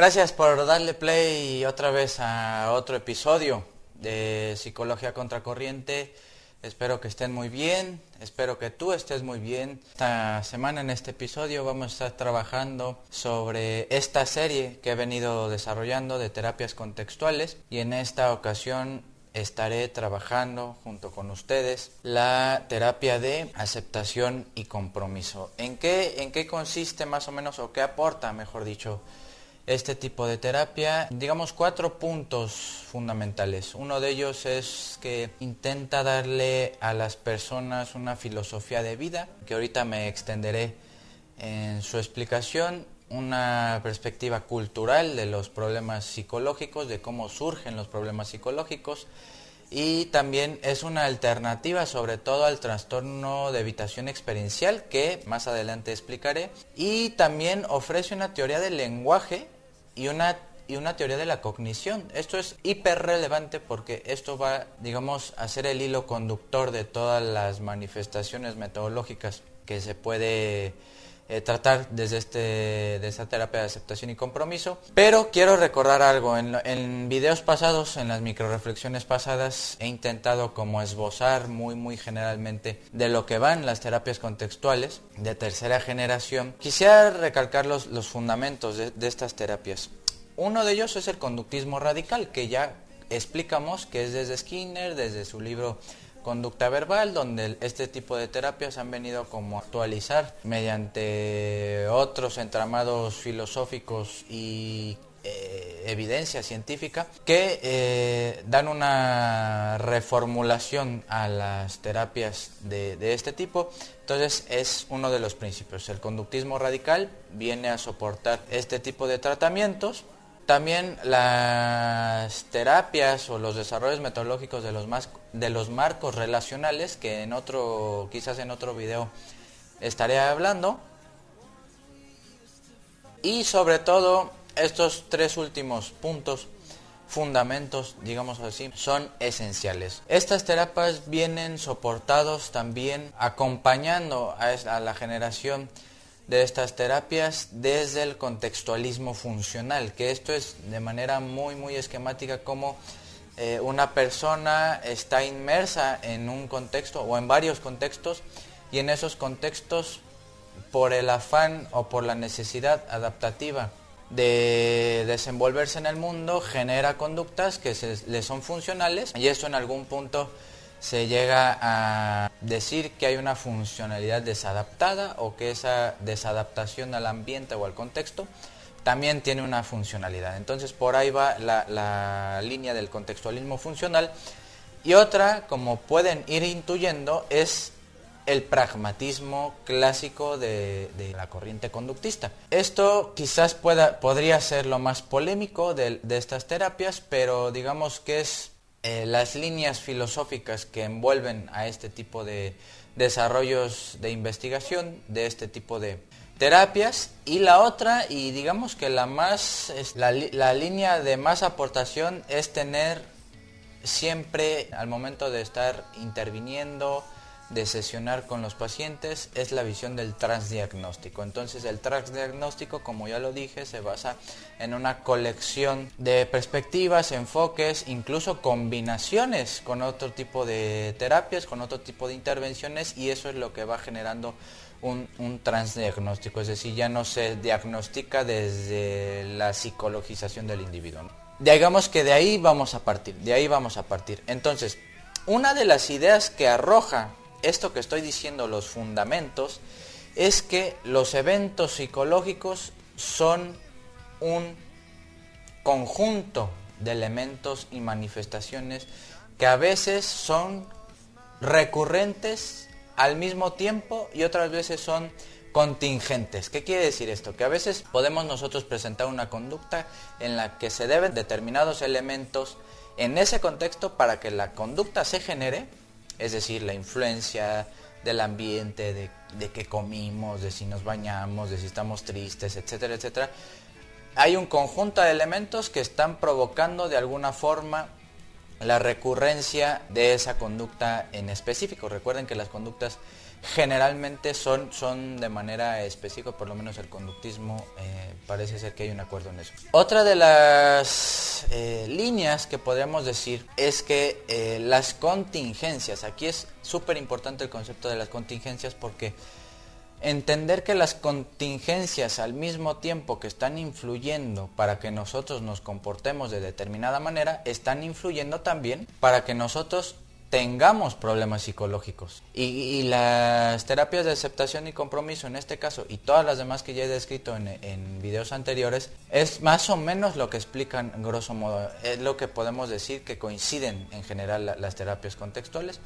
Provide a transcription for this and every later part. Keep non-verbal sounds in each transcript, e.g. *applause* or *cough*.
Gracias por darle play otra vez a otro episodio de Psicología Contracorriente. Espero que estén muy bien, espero que tú estés muy bien. Esta semana en este episodio vamos a estar trabajando sobre esta serie que he venido desarrollando de terapias contextuales y en esta ocasión estaré trabajando junto con ustedes la terapia de aceptación y compromiso. ¿En qué, en qué consiste más o menos o qué aporta, mejor dicho, este tipo de terapia? Digamos cuatro puntos fundamentales. Uno de ellos es que intenta darle a las personas una filosofía de vida, que ahorita me extenderé en su explicación una perspectiva cultural de los problemas psicológicos, de cómo surgen los problemas psicológicos y también es una alternativa sobre todo al trastorno de evitación experiencial que más adelante explicaré y también ofrece una teoría del lenguaje y una y una teoría de la cognición. Esto es hiper relevante porque esto va, digamos, a ser el hilo conductor de todas las manifestaciones metodológicas que se puede eh, tratar desde este, de esta terapia de aceptación y compromiso. Pero quiero recordar algo, en, videos pasados, en las micro reflexiones pasadas, he intentado como esbozar muy muy generalmente de lo que van las terapias contextuales de tercera generación. Quisiera recalcar los, los fundamentos de estas terapias. Uno de ellos es el conductismo radical, que ya explicamos que es desde Skinner, desde su libro conducta verbal, donde este tipo de terapias han venido como a actualizar mediante otros entramados filosóficos y eh, evidencia científica que eh, dan una reformulación a las terapias de, de, este tipo. Entonces es uno de los principios. El conductismo radical viene a soportar este tipo de tratamientos también las terapias o los desarrollos metodológicos de los, más, de los marcos relacionales, que en otro, quizás en otro video estaré hablando. Y sobre todo, estos tres últimos puntos, fundamentos, digamos así, son esenciales. Estas terapias vienen soportados también acompañando a, a la generación de estas terapias desde el contextualismo funcional, que esto es de manera muy muy esquemática como eh, una persona está inmersa en un contexto o en varios contextos y en esos contextos por el afán o por la necesidad adaptativa de desenvolverse en el mundo genera conductas que le son funcionales y esto en algún punto se llega a decir que hay una funcionalidad desadaptada o que esa desadaptación al ambiente o al contexto también tiene una funcionalidad. Entonces por ahí va la, línea del contextualismo funcional. Y otra, como pueden ir intuyendo, es el pragmatismo clásico de, la corriente conductista. Esto quizás pueda, podría ser lo más polémico de estas terapias, pero digamos que es eh, las líneas filosóficas que envuelven a este tipo de desarrollos de investigación, de este tipo de terapias, y la otra, y digamos que la más, la, la línea de más aportación es tener siempre al momento de estar interviniendo, de sesionar con los pacientes es la visión del transdiagnóstico. Entonces el transdiagnóstico, como ya lo dije, se basa en una colección de perspectivas, enfoques, incluso combinaciones con otro tipo de terapias, con otro tipo de intervenciones y eso es lo que va generando un, un transdiagnóstico, es decir, ya no se diagnostica desde la psicologización del individuo. Digamos que de ahí vamos a partir, de ahí vamos a partir. Entonces, una de las ideas que arroja esto que estoy diciendo, los fundamentos, es que los eventos psicológicos son un conjunto de elementos y manifestaciones que a veces son recurrentes al mismo tiempo y otras veces son contingentes. ¿Qué quiere decir esto? Que a veces podemos nosotros presentar una conducta en la que se deben determinados elementos en ese contexto para que la conducta se genere es decir, la influencia del ambiente, de, de que comimos, de si nos bañamos, de si estamos tristes, etcétera, etcétera. Hay un conjunto de elementos que están provocando de alguna forma la recurrencia de esa conducta en específico. Recuerden que las conductas generalmente son, son de manera específica, por lo menos el conductismo, eh, parece ser que hay un acuerdo en eso. Otra de las eh, líneas que podríamos decir es que eh, las contingencias, aquí es súper importante el concepto de las contingencias porque entender que las contingencias al mismo tiempo que están influyendo para que nosotros nos comportemos de determinada manera, están influyendo también para que nosotros tengamos problemas psicológicos. Y, las terapias de aceptación y compromiso en este caso y todas las demás que ya he descrito en, en videos anteriores es más o menos lo que explican grosso modo. Es lo que podemos decir que coinciden en general las terapias contextuales.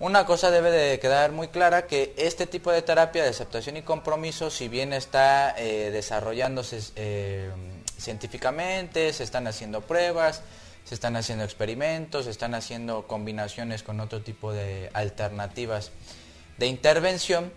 Una cosa debe de quedar muy clara que este tipo de terapia de aceptación y compromiso, si bien está eh, desarrollándose eh, científicamente, se están haciendo pruebas, se están haciendo experimentos, se están haciendo combinaciones con otro tipo de alternativas de intervención,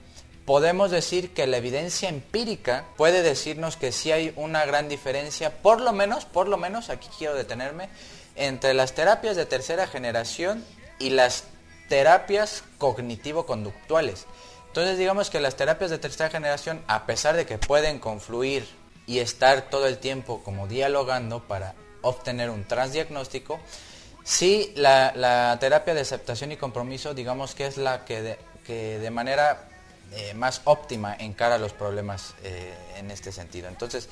podemos decir que la evidencia empírica puede decirnos que sí hay una gran diferencia, por lo menos, por lo menos, aquí quiero detenerme, entre las terapias de tercera generación y las terapias cognitivo-conductuales. Entonces digamos que las terapias de tercera generación, a pesar de que pueden confluir y estar todo el tiempo como dialogando para obtener un transdiagnóstico, sí la, terapia de aceptación y compromiso digamos que es la que de, que de manera eh, más óptima encara los problemas eh, en este sentido. Entonces,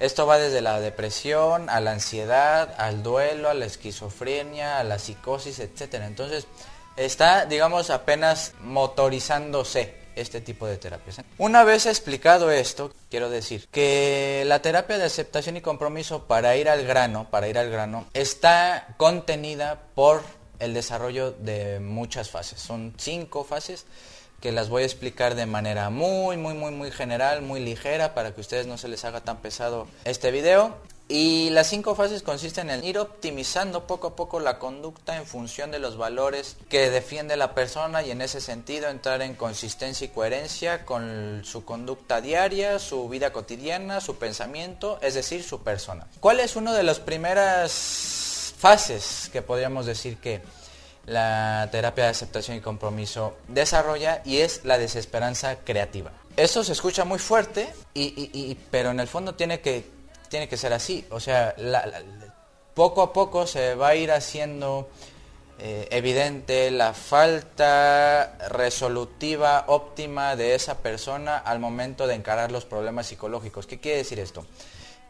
esto va desde la depresión, a la ansiedad, al duelo, a la esquizofrenia, a la psicosis, etc. Entonces, está, digamos, apenas motorizándose este tipo de terapias. Una vez explicado esto, quiero decir que la terapia de aceptación y compromiso para ir al grano, para ir al grano, está contenida por el desarrollo de muchas fases. Son cinco fases que las voy a explicar de manera muy, muy, muy, muy general, muy ligera, para que a ustedes no se les haga tan pesado este video. Y las cinco fases consisten en ir optimizando poco a poco la conducta en función de los valores que defiende la persona y en ese sentido entrar en consistencia y coherencia con su conducta diaria, su vida cotidiana, su pensamiento, es decir, su persona. ¿Cuál es una de las primeras fases que podríamos decir que la terapia de aceptación y compromiso desarrolla y es la desesperanza creativa? Eso se escucha muy fuerte, y, pero en el fondo tiene que tiene que ser así. O sea, poco a poco se va a ir haciendo eh, evidente la falta resolutiva óptima de esa persona al momento de encarar los problemas psicológicos. ¿Qué quiere decir esto?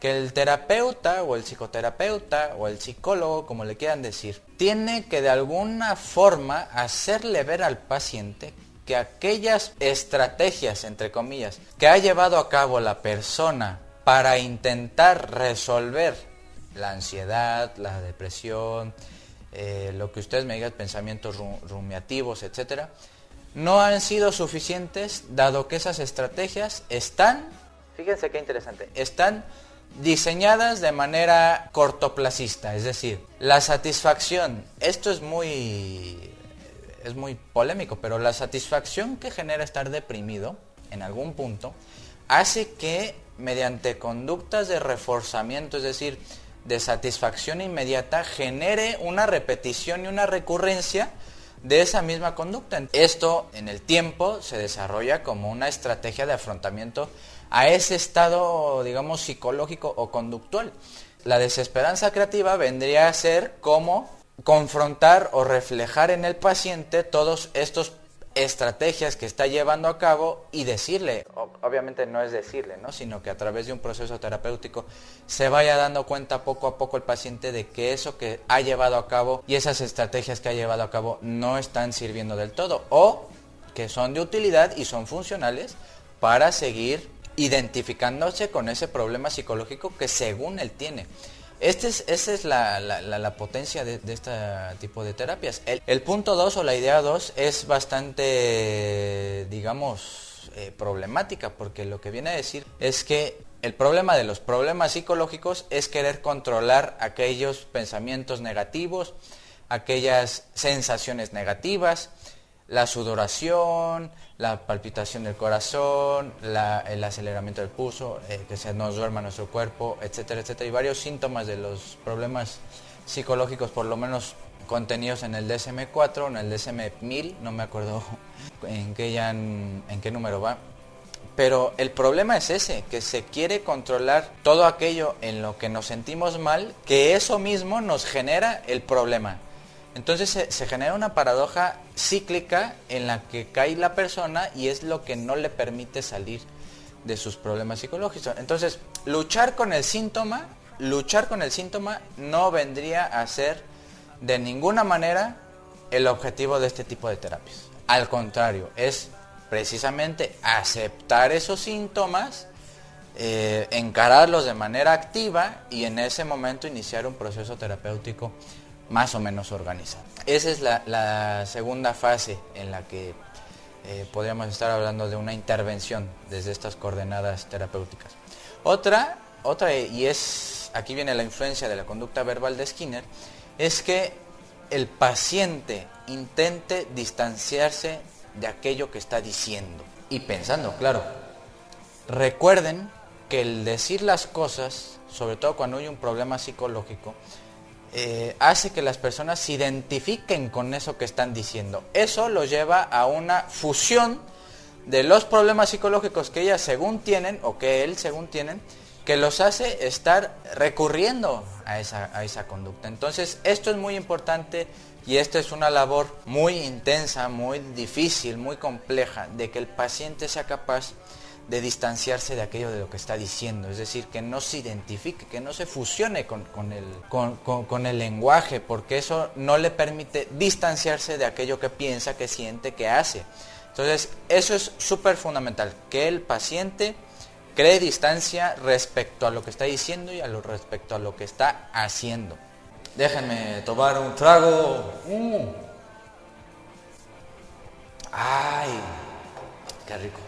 Que el terapeuta o el psicoterapeuta o el psicólogo, como le quieran decir, tiene que de alguna forma hacerle ver al paciente que aquellas estrategias, entre comillas, que ha llevado a cabo la persona para intentar resolver la ansiedad, la depresión, eh, lo que ustedes me digan, pensamientos rumiativos, etcétera, no han sido suficientes dado que esas estrategias están, fíjense qué interesante, están diseñadas de manera cortoplacista, es decir, la satisfacción, esto es muy es muy polémico, pero la satisfacción que genera estar deprimido en algún punto hace que mediante conductas de reforzamiento, es decir, de satisfacción inmediata, genere una repetición y una recurrencia de esa misma conducta. Esto en el tiempo se desarrolla como una estrategia de afrontamiento a ese estado, digamos, psicológico o conductual. La desesperanza creativa vendría a ser como confrontar o reflejar en el paciente todos estos estrategias que está llevando a cabo y decirle, obviamente no es decirle, ¿no? sino que a través de un proceso terapéutico se vaya dando cuenta poco a poco el paciente de que eso que ha llevado a cabo y esas estrategias que ha llevado a cabo no están sirviendo del todo o que son de utilidad y son funcionales para seguir identificándose con ese problema psicológico que según él tiene. Este es, esa es la, potencia de, este tipo de terapias. El, punto 2 o la idea 2 es bastante, digamos, eh, problemática, porque lo que viene a decir es que el problema de los problemas psicológicos es querer controlar aquellos pensamientos negativos, aquellas sensaciones negativas, la sudoración, la palpitación del corazón, el aceleramiento del pulso, eh, que se nos duerma nuestro cuerpo, etcétera, etcétera, y varios síntomas de los problemas psicológicos, por lo menos contenidos en el DSM-4, en el DSM-1000, no me acuerdo en qué, ya, en qué número va. Pero el problema es ese, que se quiere controlar todo aquello en lo que nos sentimos mal, que eso mismo nos genera el problema. Entonces se, genera una paradoja cíclica en la que cae la persona y es lo que no le permite salir de sus problemas psicológicos. Entonces, luchar con el síntoma, luchar con el síntoma no vendría a ser de ninguna manera el objetivo de este tipo de terapias. Al contrario, es precisamente aceptar esos síntomas, eh, encararlos de manera activa y en ese momento iniciar un proceso terapéutico más o menos organizado. Esa es la, segunda fase en la que eh, podríamos estar hablando de una intervención desde estas coordenadas terapéuticas. Otra, otra, y es, aquí viene la influencia de la conducta verbal de Skinner, es que el paciente intente distanciarse de aquello que está diciendo y pensando, claro. Recuerden que el decir las cosas, sobre todo cuando hay un problema psicológico, eh, hace que las personas se identifiquen con eso que están diciendo. Eso lo lleva a una fusión de los problemas psicológicos que ellas según tienen, o que él según tienen, que los hace estar recurriendo a esa, a esa conducta. Entonces, esto es muy importante y esta es una labor muy intensa, muy difícil, muy compleja, de que el paciente sea capaz de distanciarse de aquello de lo que está diciendo, es decir, que no se identifique, que no se fusione con, el, con, el lenguaje, porque eso no le permite distanciarse de aquello que piensa, que siente, que hace. Entonces, eso es súper fundamental, que el paciente cree distancia respecto a lo que está diciendo y a lo respecto a lo que está haciendo. Déjenme tomar un trago. Mm. Ay, qué rico.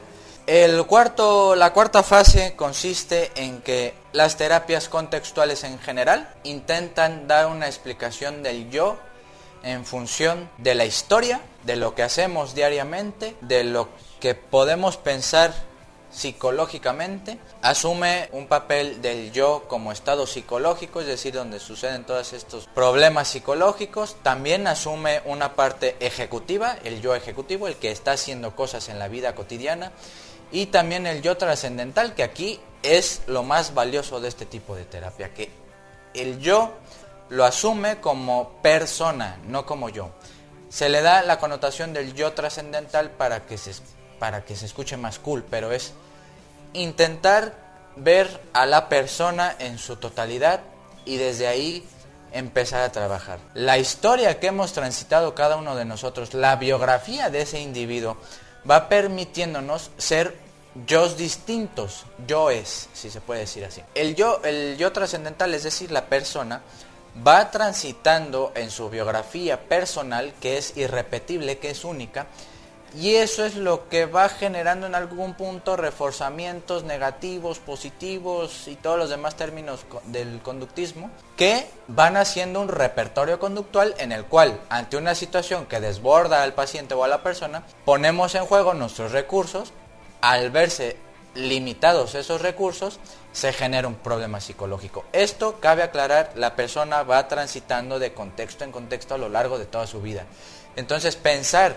El cuarto, la cuarta fase consiste en que las terapias contextuales en general intentan dar una explicación del yo en función de la historia, de lo que hacemos diariamente, de lo que podemos pensar psicológicamente, asume un papel del yo como estado psicológico, es decir, donde suceden todos estos problemas psicológicos, también asume una parte ejecutiva, el yo ejecutivo, el que está haciendo cosas en la vida cotidiana, y también el yo trascendental, que aquí es lo más valioso de este tipo de terapia, que el yo lo asume como persona, no como yo. Se le da la connotación del yo trascendental para que se para que se escuche más cool, pero es intentar ver a la persona en su totalidad y desde ahí empezar a trabajar. La historia que hemos transitado cada uno de nosotros, la biografía de ese individuo, va permitiéndonos ser yo distintos, yoes, si se puede decir así. El yo, el yo trascendental, es decir, la persona, va transitando en su biografía personal, que es irrepetible, que es única, y eso es lo que va generando en algún punto reforzamientos negativos, positivos y todos los demás términos del conductismo que van haciendo un repertorio conductual en el cual ante una situación que desborda al paciente o a la persona, ponemos en juego nuestros recursos al verse limitados esos recursos, se genera un problema psicológico. Esto, cabe aclarar, la persona va transitando de contexto en contexto a lo largo de toda su vida. Entonces, pensar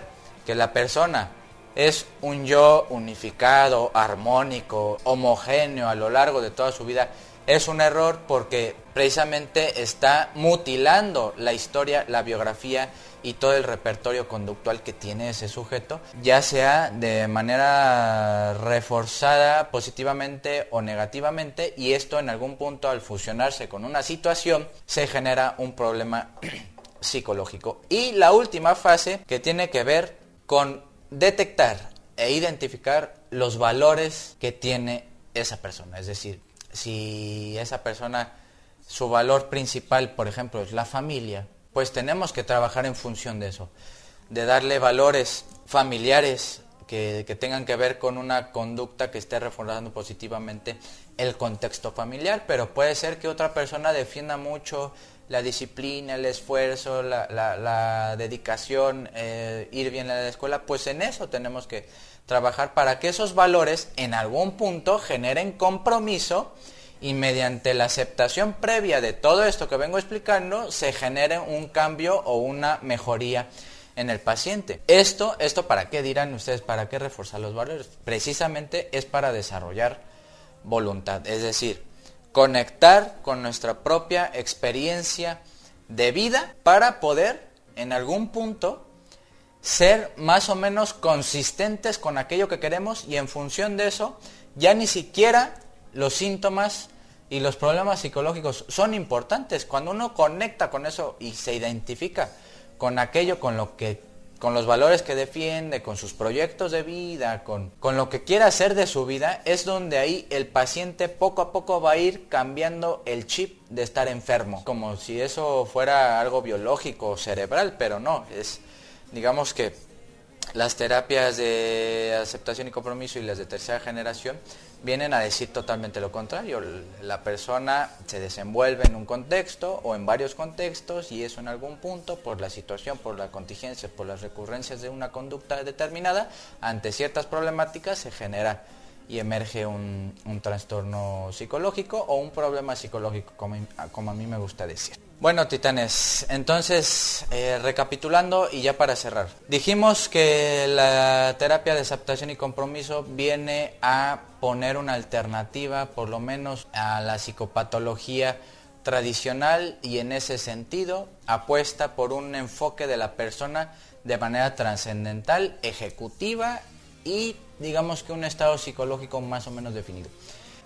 que la persona es un yo unificado, armónico, homogéneo a lo largo de toda su vida, es un error porque precisamente está mutilando la historia, la biografía y todo el repertorio conductual que tiene ese sujeto, ya sea de manera reforzada positivamente o negativamente, y esto en algún punto al fusionarse con una situación se genera un problema *clears throat* psicológico. Y la última fase que tiene que ver con detectar e identificar los valores que tiene esa persona, es decir, si esa persona, su valor principal, por ejemplo, es la familia, pues tenemos que trabajar en función de eso, de darle valores familiares que, tengan que ver con una conducta que esté reforzando positivamente el contexto familiar, pero puede ser que otra persona defienda mucho la disciplina, el esfuerzo, la, dedicación, eh, ir bien a la escuela, pues en eso tenemos que trabajar para que esos valores en algún punto generen compromiso y mediante la aceptación previa de todo esto que vengo explicando se genere un cambio o una mejoría en el paciente. Esto, esto para qué dirán ustedes, para qué reforzar los valores? Precisamente es para desarrollar voluntad, es decir, conectar con nuestra propia experiencia de vida para poder en algún punto ser más o menos consistentes con aquello que queremos y en función de eso ya ni siquiera los síntomas y los problemas psicológicos son importantes. Cuando uno conecta con eso y se identifica con aquello con lo que con los valores que defiende, con sus proyectos de vida, con, con lo que quiera hacer de su vida, es donde ahí el paciente poco a poco va a ir cambiando el chip de estar enfermo, como si eso fuera algo biológico o cerebral, pero no, es digamos que las terapias de aceptación y compromiso y las de tercera generación vienen a decir totalmente lo contrario. La persona se desenvuelve en un contexto o en varios contextos y eso en algún punto, por la situación, por la contingencia, por las recurrencias de una conducta determinada, ante ciertas problemáticas se genera y emerge un, trastorno psicológico o un problema psicológico, como, como a mí me gusta decir. Bueno, titanes, entonces, eh, recapitulando y ya para cerrar. Dijimos que la terapia de aceptación y compromiso viene a poner una alternativa, por lo menos, a la psicopatología tradicional y en ese sentido apuesta por un enfoque de la persona de manera trascendental, ejecutiva y digamos que un estado psicológico más o menos definido.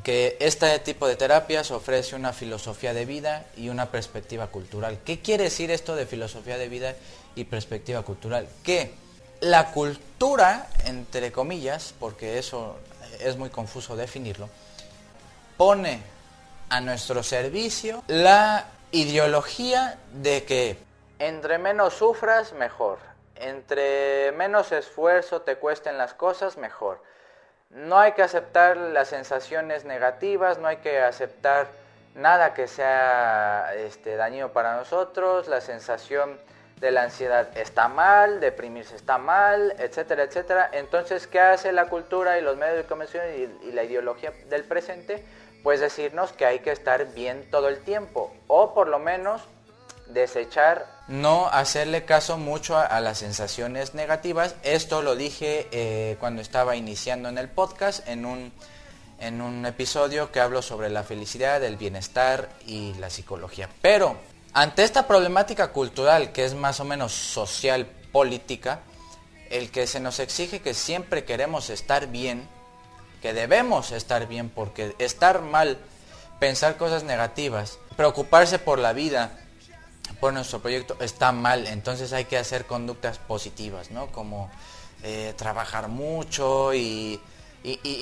Que este tipo de terapias ofrece una filosofía de vida y una perspectiva cultural. ¿Qué quiere decir esto de filosofía de vida y perspectiva cultural? Que la cultura, entre comillas, porque eso es muy confuso definirlo, pone a nuestro servicio la ideología de que entre menos sufras, mejor entre menos esfuerzo te cuesten las cosas, mejor. No hay que aceptar las sensaciones negativas, no hay que aceptar nada que sea este, dañino para nosotros, la sensación de la ansiedad está mal, deprimirse está mal, etcétera, etcétera. Entonces, ¿qué hace la cultura y los medios de comunicación y, y la ideología del presente? Pues decirnos que hay que estar bien todo el tiempo, o por lo menos desechar, no hacerle caso mucho a, las sensaciones negativas. Esto lo dije eh, cuando estaba iniciando en el podcast, en un, en un episodio que hablo sobre la felicidad, el bienestar y la psicología. Pero ante esta problemática cultural que es más o menos social, política, el que se nos exige que siempre queremos estar bien, que debemos estar bien, porque estar mal, pensar cosas negativas, preocuparse por la vida, por nuestro proyecto está mal, entonces hay que hacer conductas positivas, ¿no? Como eh, trabajar mucho y,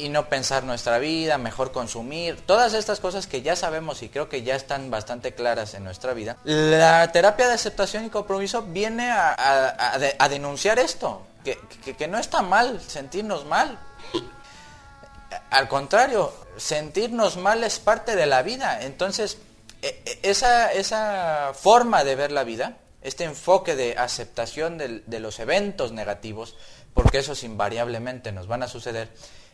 no pensar nuestra vida, mejor consumir, todas estas cosas que ya sabemos y creo que ya están bastante claras en nuestra vida. La terapia de aceptación y compromiso viene a, denunciar esto, que, que no está mal sentirnos mal. Al contrario, sentirnos mal es parte de la vida, entonces esa, esa forma de ver la vida, este enfoque de aceptación de, los eventos negativos, porque esos invariablemente nos van a suceder,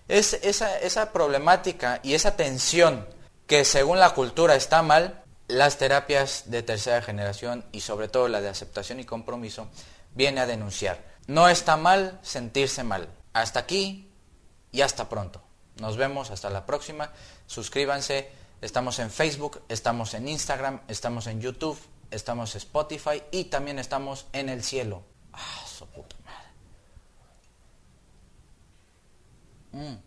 es esa, esa problemática y esa tensión que según la cultura está mal, las terapias de tercera generación y sobre todo la de aceptación y compromiso viene a denunciar. No está mal sentirse mal. Hasta aquí y hasta pronto. Nos vemos hasta la próxima. Suscríbanse Estamos en Facebook, estamos en Instagram, estamos en YouTube, estamos en Spotify y también estamos en el cielo. Ah, su puta madre. Mm.